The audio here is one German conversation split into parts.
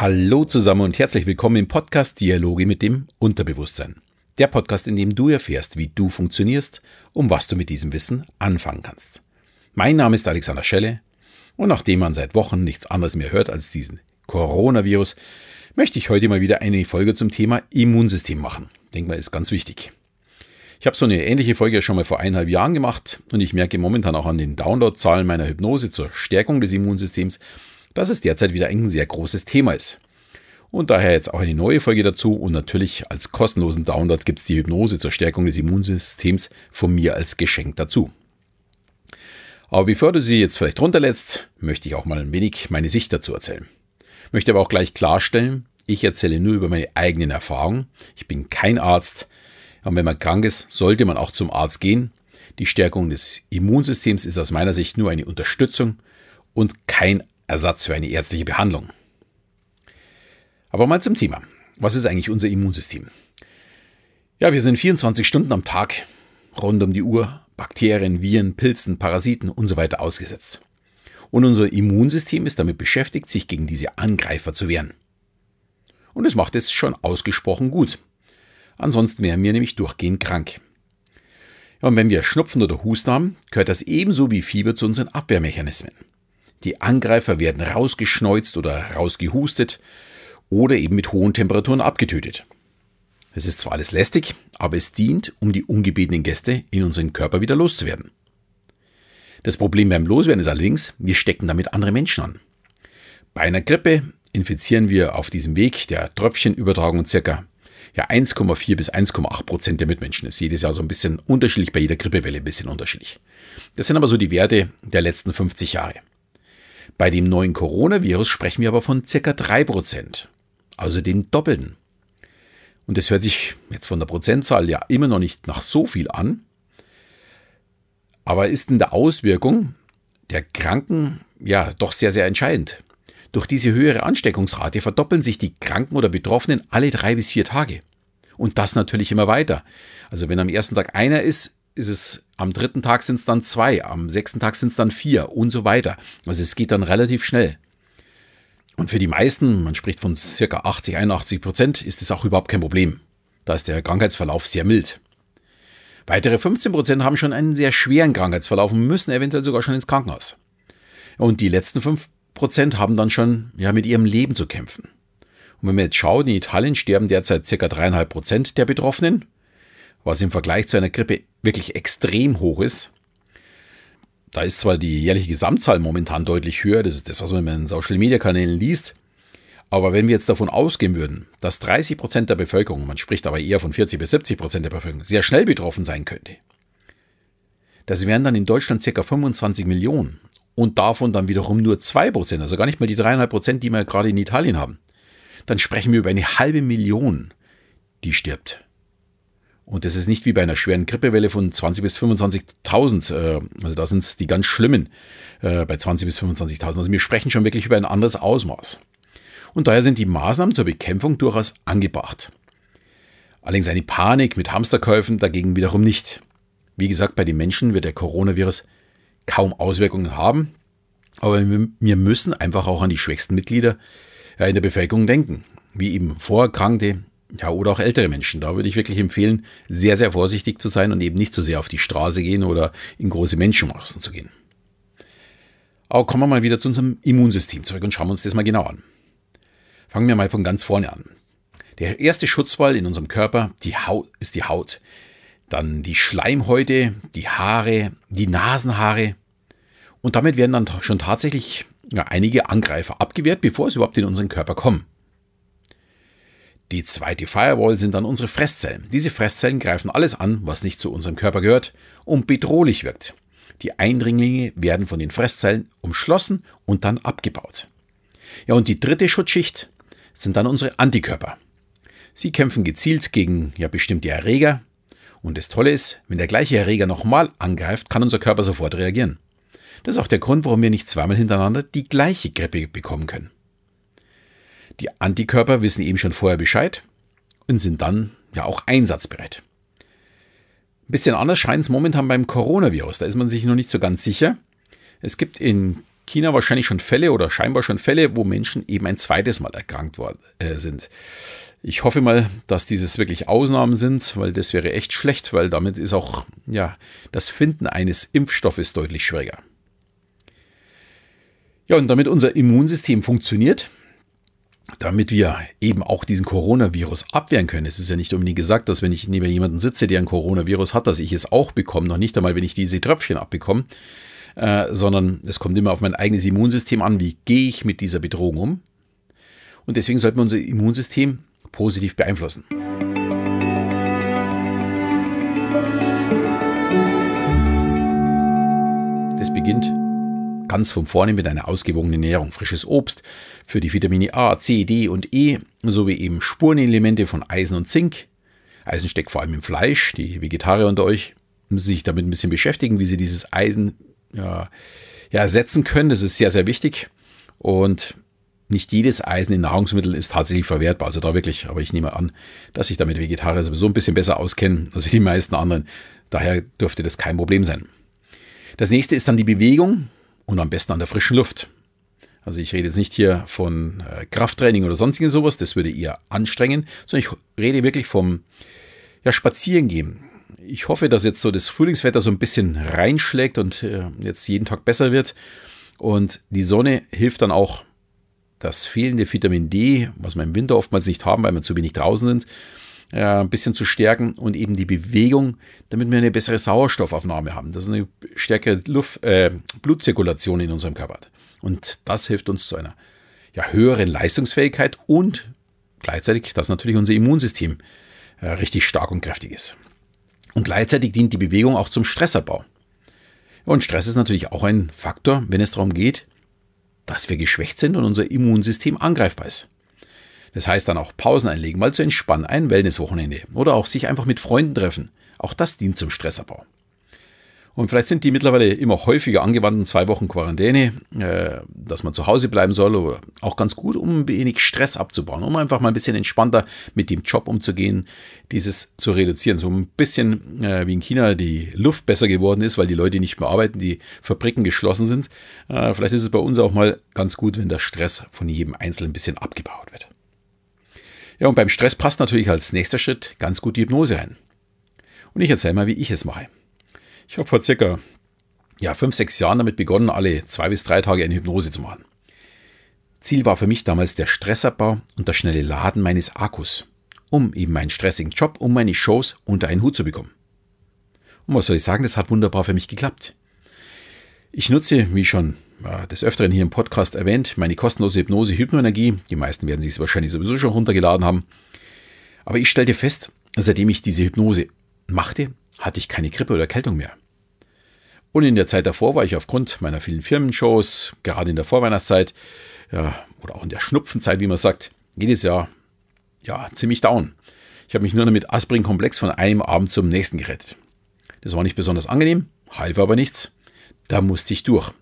Hallo zusammen und herzlich willkommen im Podcast Dialoge mit dem Unterbewusstsein. Der Podcast, in dem du erfährst, wie du funktionierst und was du mit diesem Wissen anfangen kannst. Mein Name ist Alexander Schelle und nachdem man seit Wochen nichts anderes mehr hört als diesen Coronavirus, möchte ich heute mal wieder eine Folge zum Thema Immunsystem machen. Denke mal, ist ganz wichtig. Ich habe so eine ähnliche Folge schon mal vor eineinhalb Jahren gemacht und ich merke momentan auch an den Downloadzahlen meiner Hypnose zur Stärkung des Immunsystems, dass es derzeit wieder ein sehr großes Thema ist. Und daher jetzt auch eine neue Folge dazu und natürlich als kostenlosen Download gibt es die Hypnose zur Stärkung des Immunsystems von mir als Geschenk dazu. Aber bevor du sie jetzt vielleicht runterlädst, möchte ich auch mal ein wenig meine Sicht dazu erzählen. Möchte aber auch gleich klarstellen, ich erzähle nur über meine eigenen Erfahrungen. Ich bin kein Arzt. Und wenn man krank ist, sollte man auch zum Arzt gehen. Die Stärkung des Immunsystems ist aus meiner Sicht nur eine Unterstützung und kein Ersatz für eine ärztliche Behandlung. Aber mal zum Thema. Was ist eigentlich unser Immunsystem? Ja, wir sind 24 Stunden am Tag rund um die Uhr Bakterien, Viren, Pilzen, Parasiten und so weiter ausgesetzt. Und unser Immunsystem ist damit beschäftigt, sich gegen diese Angreifer zu wehren. Und es macht es schon ausgesprochen gut. Ansonsten wären wir nämlich durchgehend krank. Und wenn wir Schnupfen oder Husten haben, gehört das ebenso wie Fieber zu unseren Abwehrmechanismen. Die Angreifer werden rausgeschneuzt oder rausgehustet oder eben mit hohen Temperaturen abgetötet. Es ist zwar alles lästig, aber es dient, um die ungebetenen Gäste in unseren Körper wieder loszuwerden. Das Problem beim Loswerden ist allerdings, wir stecken damit andere Menschen an. Bei einer Grippe infizieren wir auf diesem Weg der Tröpfchenübertragung circa ja, 1,4 bis 1,8 Prozent der Mitmenschen. Das ist jedes Jahr so ein bisschen unterschiedlich, bei jeder Grippewelle ein bisschen unterschiedlich. Das sind aber so die Werte der letzten 50 Jahre. Bei dem neuen Coronavirus sprechen wir aber von circa 3%, also dem Doppelten. Und das hört sich jetzt von der Prozentzahl ja immer noch nicht nach so viel an, aber ist in der Auswirkung der Kranken ja doch sehr, sehr entscheidend. Durch diese höhere Ansteckungsrate verdoppeln sich die Kranken oder Betroffenen alle drei bis vier Tage. Und das natürlich immer weiter. Also wenn am ersten Tag einer ist, ist es am dritten Tag sind es dann zwei, am sechsten Tag sind es dann vier und so weiter. Also es geht dann relativ schnell. Und für die meisten, man spricht von circa 80, 81 Prozent, ist es auch überhaupt kein Problem. Da ist der Krankheitsverlauf sehr mild. Weitere 15 Prozent haben schon einen sehr schweren Krankheitsverlauf und müssen eventuell sogar schon ins Krankenhaus. Und die letzten 5 Prozent haben dann schon ja, mit ihrem Leben zu kämpfen. Und wenn wir jetzt schauen, in Italien sterben derzeit circa 3,5 Prozent der Betroffenen was im Vergleich zu einer Grippe wirklich extrem hoch ist. Da ist zwar die jährliche Gesamtzahl momentan deutlich höher, das ist das, was man in den Social-Media-Kanälen liest, aber wenn wir jetzt davon ausgehen würden, dass 30 Prozent der Bevölkerung, man spricht aber eher von 40 bis 70 Prozent der Bevölkerung, sehr schnell betroffen sein könnte, das wären dann in Deutschland ca. 25 Millionen und davon dann wiederum nur 2%, also gar nicht mal die 3,5%, Prozent, die wir gerade in Italien haben. Dann sprechen wir über eine halbe Million, die stirbt. Und das ist nicht wie bei einer schweren Grippewelle von 20.000 bis 25.000. Äh, also da sind es die ganz schlimmen äh, bei 20.000 bis 25.000. Also wir sprechen schon wirklich über ein anderes Ausmaß. Und daher sind die Maßnahmen zur Bekämpfung durchaus angebracht. Allerdings eine Panik mit Hamsterkäufen dagegen wiederum nicht. Wie gesagt, bei den Menschen wird der Coronavirus kaum Auswirkungen haben. Aber wir müssen einfach auch an die schwächsten Mitglieder in der Bevölkerung denken, wie eben Vorerkrankte, ja, oder auch ältere Menschen. Da würde ich wirklich empfehlen, sehr, sehr vorsichtig zu sein und eben nicht zu so sehr auf die Straße gehen oder in große Menschenmassen zu gehen. Aber kommen wir mal wieder zu unserem Immunsystem zurück und schauen uns das mal genau an. Fangen wir mal von ganz vorne an. Der erste Schutzwall in unserem Körper, die Haut, ist die Haut. Dann die Schleimhäute, die Haare, die Nasenhaare. Und damit werden dann schon tatsächlich ja, einige Angreifer abgewehrt, bevor es überhaupt in unseren Körper kommen. Die zweite Firewall sind dann unsere Fresszellen. Diese Fresszellen greifen alles an, was nicht zu unserem Körper gehört und bedrohlich wirkt. Die Eindringlinge werden von den Fresszellen umschlossen und dann abgebaut. Ja, und die dritte Schutzschicht sind dann unsere Antikörper. Sie kämpfen gezielt gegen ja bestimmte Erreger. Und das Tolle ist, wenn der gleiche Erreger nochmal angreift, kann unser Körper sofort reagieren. Das ist auch der Grund, warum wir nicht zweimal hintereinander die gleiche Grippe bekommen können. Die Antikörper wissen eben schon vorher Bescheid und sind dann ja auch einsatzbereit. Ein bisschen anders scheint es momentan beim Coronavirus. Da ist man sich noch nicht so ganz sicher. Es gibt in China wahrscheinlich schon Fälle oder scheinbar schon Fälle, wo Menschen eben ein zweites Mal erkrankt worden, äh, sind. Ich hoffe mal, dass dieses wirklich Ausnahmen sind, weil das wäre echt schlecht, weil damit ist auch ja, das Finden eines Impfstoffes deutlich schwieriger. Ja, und damit unser Immunsystem funktioniert, damit wir eben auch diesen Coronavirus abwehren können. Es ist ja nicht unbedingt gesagt, dass wenn ich neben jemanden sitze, der ein Coronavirus hat, dass ich es auch bekomme. Noch nicht einmal, wenn ich diese Tröpfchen abbekomme, äh, sondern es kommt immer auf mein eigenes Immunsystem an. Wie gehe ich mit dieser Bedrohung um? Und deswegen sollten wir unser Immunsystem positiv beeinflussen. Ganz von vorne mit einer ausgewogenen Ernährung. Frisches Obst für die Vitamine A, C, D und E sowie eben Spurenelemente von Eisen und Zink. Eisen steckt vor allem im Fleisch. Die Vegetarier unter euch müssen sich damit ein bisschen beschäftigen, wie sie dieses Eisen ja, ja, ersetzen können. Das ist sehr, sehr wichtig. Und nicht jedes Eisen in Nahrungsmitteln ist tatsächlich verwertbar. Also da wirklich, aber ich nehme an, dass sich damit Vegetarier sowieso ein bisschen besser auskennen als die meisten anderen. Daher dürfte das kein Problem sein. Das nächste ist dann die Bewegung und am besten an der frischen Luft. Also ich rede jetzt nicht hier von äh, Krafttraining oder sonstigen sowas, das würde eher anstrengen, sondern ich rede wirklich vom ja, Spazierengehen. Ich hoffe, dass jetzt so das Frühlingswetter so ein bisschen reinschlägt und äh, jetzt jeden Tag besser wird. Und die Sonne hilft dann auch, das fehlende Vitamin D, was wir im Winter oftmals nicht haben, weil wir zu wenig draußen sind, äh, ein bisschen zu stärken und eben die Bewegung, damit wir eine bessere Sauerstoffaufnahme haben. Das ist eine stärkere Luft, äh, Blutzirkulation in unserem Körper. Und das hilft uns zu einer ja, höheren Leistungsfähigkeit und gleichzeitig, dass natürlich unser Immunsystem äh, richtig stark und kräftig ist. Und gleichzeitig dient die Bewegung auch zum Stressabbau. Und Stress ist natürlich auch ein Faktor, wenn es darum geht, dass wir geschwächt sind und unser Immunsystem angreifbar ist. Das heißt dann auch Pausen einlegen, mal zu entspannen, ein Wellnesswochenende oder auch sich einfach mit Freunden treffen. Auch das dient zum Stressabbau. Und vielleicht sind die mittlerweile immer häufiger angewandten zwei Wochen Quarantäne, äh, dass man zu Hause bleiben soll, oder auch ganz gut, um ein wenig Stress abzubauen, um einfach mal ein bisschen entspannter mit dem Job umzugehen, dieses zu reduzieren. So ein bisschen äh, wie in China die Luft besser geworden ist, weil die Leute nicht mehr arbeiten, die Fabriken geschlossen sind. Äh, vielleicht ist es bei uns auch mal ganz gut, wenn der Stress von jedem Einzelnen ein bisschen abgebaut wird. Ja, und beim Stress passt natürlich als nächster Schritt ganz gut die Hypnose rein. Und ich erzähle mal, wie ich es mache. Ich habe vor circa ja, fünf, sechs Jahren damit begonnen, alle zwei bis drei Tage eine Hypnose zu machen. Ziel war für mich damals der Stressabbau und das schnelle Laden meines Akkus, um eben meinen stressigen Job und meine Shows unter einen Hut zu bekommen. Und was soll ich sagen, das hat wunderbar für mich geklappt. Ich nutze, wie schon des Öfteren hier im Podcast erwähnt, meine kostenlose Hypnose Hypnoenergie. Die meisten werden sich es wahrscheinlich sowieso schon runtergeladen haben. Aber ich stellte fest, seitdem ich diese Hypnose machte, hatte ich keine Grippe oder Erkältung mehr. Und in der Zeit davor war ich aufgrund meiner vielen Firmenshows, gerade in der Vorweihnachtszeit, ja, oder auch in der Schnupfenzeit, wie man sagt, jedes Jahr ja, ziemlich down. Ich habe mich nur noch mit Aspirin-Komplex von einem Abend zum nächsten gerettet. Das war nicht besonders angenehm, half aber nichts. Da musste ich durch.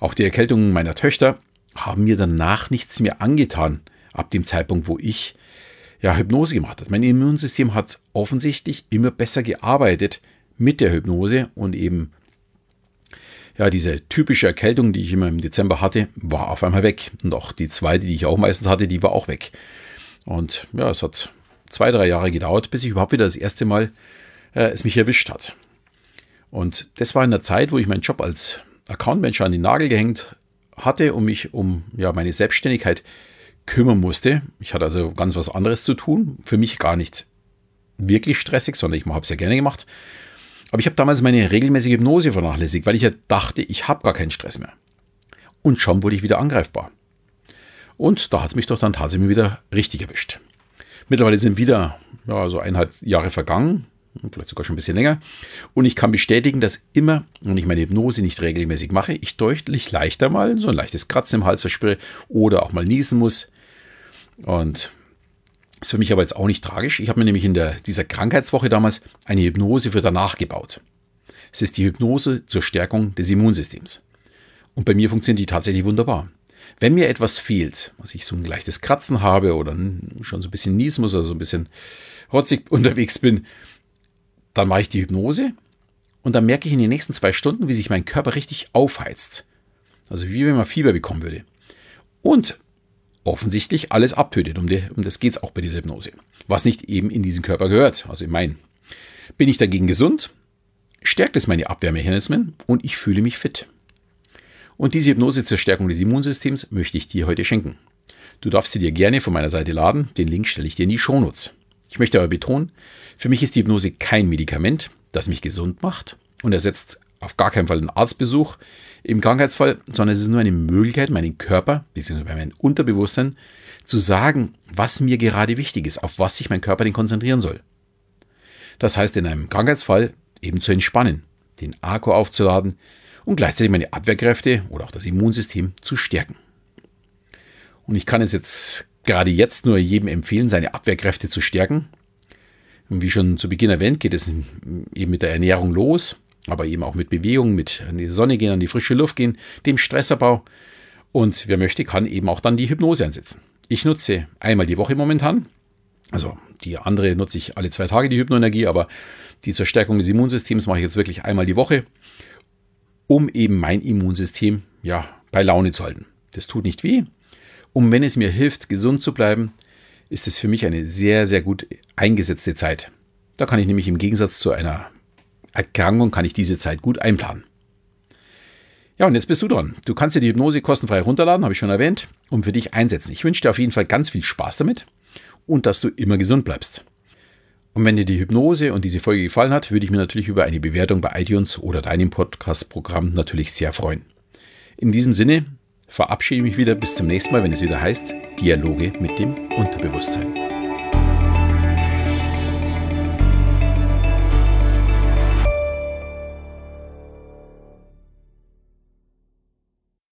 Auch die Erkältungen meiner Töchter haben mir danach nichts mehr angetan, ab dem Zeitpunkt, wo ich ja, Hypnose gemacht habe. Mein Immunsystem hat offensichtlich immer besser gearbeitet mit der Hypnose und eben ja, diese typische Erkältung, die ich immer im Dezember hatte, war auf einmal weg. Und auch die zweite, die ich auch meistens hatte, die war auch weg. Und ja, es hat zwei, drei Jahre gedauert, bis ich überhaupt wieder das erste Mal äh, es mich erwischt hat. Und das war in der Zeit, wo ich meinen Job als Accountmanager an den Nagel gehängt hatte und mich um ja, meine Selbstständigkeit kümmern musste. Ich hatte also ganz was anderes zu tun. Für mich gar nicht wirklich stressig, sondern ich habe es ja gerne gemacht. Aber ich habe damals meine regelmäßige Hypnose vernachlässigt, weil ich ja dachte, ich habe gar keinen Stress mehr. Und schon wurde ich wieder angreifbar. Und da hat es mich doch dann tatsächlich wieder richtig erwischt. Mittlerweile sind wieder ja, so eineinhalb Jahre vergangen vielleicht sogar schon ein bisschen länger. Und ich kann bestätigen, dass immer, wenn ich meine Hypnose nicht regelmäßig mache, ich deutlich leichter mal so ein leichtes Kratzen im Hals verspüre oder auch mal niesen muss. Und ist für mich aber jetzt auch nicht tragisch. Ich habe mir nämlich in der, dieser Krankheitswoche damals eine Hypnose für danach gebaut. Es ist die Hypnose zur Stärkung des Immunsystems. Und bei mir funktioniert die tatsächlich wunderbar. Wenn mir etwas fehlt, also ich so ein leichtes Kratzen habe oder schon so ein bisschen niesen muss oder so ein bisschen rotzig unterwegs bin, dann mache ich die Hypnose und dann merke ich in den nächsten zwei Stunden, wie sich mein Körper richtig aufheizt. Also wie wenn man Fieber bekommen würde. Und offensichtlich alles abtötet. Um, die, um das geht es auch bei dieser Hypnose. Was nicht eben in diesen Körper gehört, also in meinen. Bin ich dagegen gesund, stärkt es meine Abwehrmechanismen und ich fühle mich fit. Und diese Hypnose zur Stärkung des Immunsystems möchte ich dir heute schenken. Du darfst sie dir gerne von meiner Seite laden, den Link stelle ich dir in die Shownotes. Ich möchte aber betonen, für mich ist die Hypnose kein Medikament, das mich gesund macht und ersetzt auf gar keinen Fall einen Arztbesuch im Krankheitsfall, sondern es ist nur eine Möglichkeit, meinen Körper bzw. mein Unterbewusstsein zu sagen, was mir gerade wichtig ist, auf was sich mein Körper denn konzentrieren soll. Das heißt, in einem Krankheitsfall eben zu entspannen, den Akku aufzuladen und gleichzeitig meine Abwehrkräfte oder auch das Immunsystem zu stärken. Und ich kann es jetzt gerade jetzt nur jedem empfehlen, seine Abwehrkräfte zu stärken. Und wie schon zu Beginn erwähnt, geht es eben mit der Ernährung los, aber eben auch mit Bewegung, mit an die Sonne gehen, an die frische Luft gehen, dem Stressabbau. Und wer möchte, kann eben auch dann die Hypnose einsetzen. Ich nutze einmal die Woche momentan. Also die andere nutze ich alle zwei Tage, die Hypnoenergie, aber die zur Stärkung des Immunsystems mache ich jetzt wirklich einmal die Woche, um eben mein Immunsystem ja bei Laune zu halten. Das tut nicht weh. Und wenn es mir hilft, gesund zu bleiben, ist es für mich eine sehr, sehr gut eingesetzte Zeit. Da kann ich nämlich im Gegensatz zu einer Erkrankung, kann ich diese Zeit gut einplanen. Ja, und jetzt bist du dran. Du kannst dir die Hypnose kostenfrei runterladen, habe ich schon erwähnt, und für dich einsetzen. Ich wünsche dir auf jeden Fall ganz viel Spaß damit und dass du immer gesund bleibst. Und wenn dir die Hypnose und diese Folge gefallen hat, würde ich mir natürlich über eine Bewertung bei iTunes oder deinem Podcast-Programm natürlich sehr freuen. In diesem Sinne verabschiede ich mich wieder bis zum nächsten Mal, wenn es wieder heißt Dialoge mit dem Unterbewusstsein.